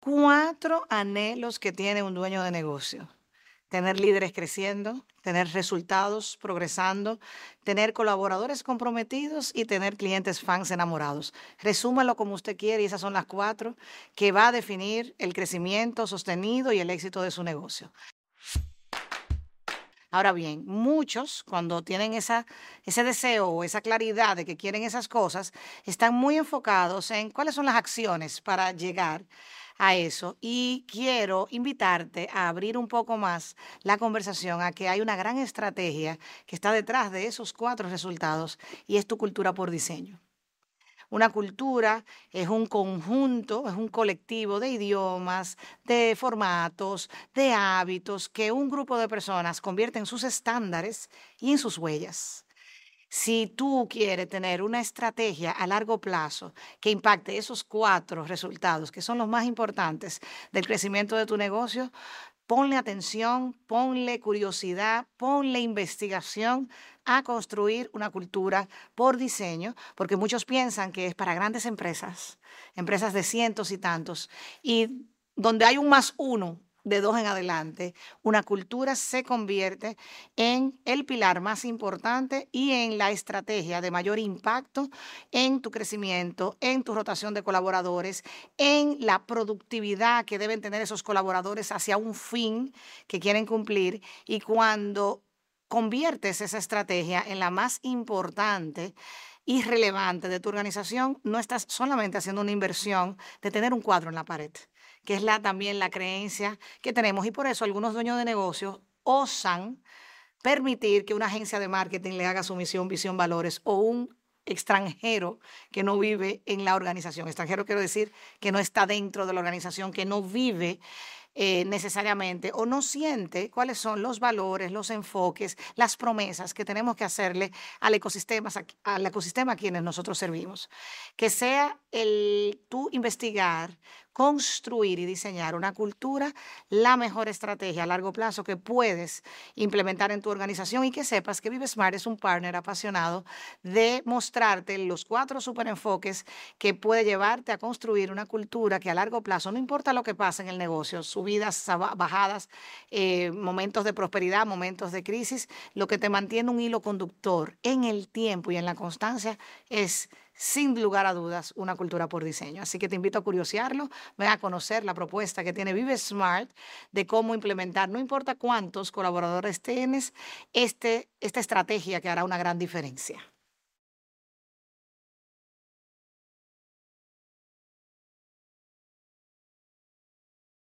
cuatro anhelos que tiene un dueño de negocio. Tener líderes creciendo, tener resultados progresando, tener colaboradores comprometidos y tener clientes fans enamorados. Resúmalo como usted quiere y esas son las cuatro que va a definir el crecimiento sostenido y el éxito de su negocio. Ahora bien, muchos cuando tienen esa, ese deseo o esa claridad de que quieren esas cosas, están muy enfocados en cuáles son las acciones para llegar a eso. Y quiero invitarte a abrir un poco más la conversación a que hay una gran estrategia que está detrás de esos cuatro resultados y es tu cultura por diseño. Una cultura es un conjunto, es un colectivo de idiomas, de formatos, de hábitos que un grupo de personas convierte en sus estándares y en sus huellas. Si tú quieres tener una estrategia a largo plazo que impacte esos cuatro resultados, que son los más importantes del crecimiento de tu negocio, ponle atención, ponle curiosidad, ponle investigación a construir una cultura por diseño, porque muchos piensan que es para grandes empresas, empresas de cientos y tantos, y donde hay un más uno de dos en adelante, una cultura se convierte en el pilar más importante y en la estrategia de mayor impacto en tu crecimiento, en tu rotación de colaboradores, en la productividad que deben tener esos colaboradores hacia un fin que quieren cumplir. Y cuando conviertes esa estrategia en la más importante y relevante de tu organización, no estás solamente haciendo una inversión de tener un cuadro en la pared que es la, también la creencia que tenemos. Y por eso algunos dueños de negocios osan permitir que una agencia de marketing le haga su misión, visión, valores o un extranjero que no vive en la organización. Extranjero quiero decir que no está dentro de la organización, que no vive eh, necesariamente o no siente cuáles son los valores, los enfoques, las promesas que tenemos que hacerle al ecosistema, al ecosistema a quienes nosotros servimos. Que sea el tú investigar construir y diseñar una cultura, la mejor estrategia a largo plazo que puedes implementar en tu organización y que sepas que ViveSmart es un partner apasionado de mostrarte los cuatro superenfoques que puede llevarte a construir una cultura que a largo plazo, no importa lo que pase en el negocio, subidas, bajadas, eh, momentos de prosperidad, momentos de crisis, lo que te mantiene un hilo conductor en el tiempo y en la constancia es sin lugar a dudas, una cultura por diseño. Así que te invito a curiosearlo, ven a conocer la propuesta que tiene Vive Smart de cómo implementar, no importa cuántos colaboradores tienes, este, esta estrategia que hará una gran diferencia.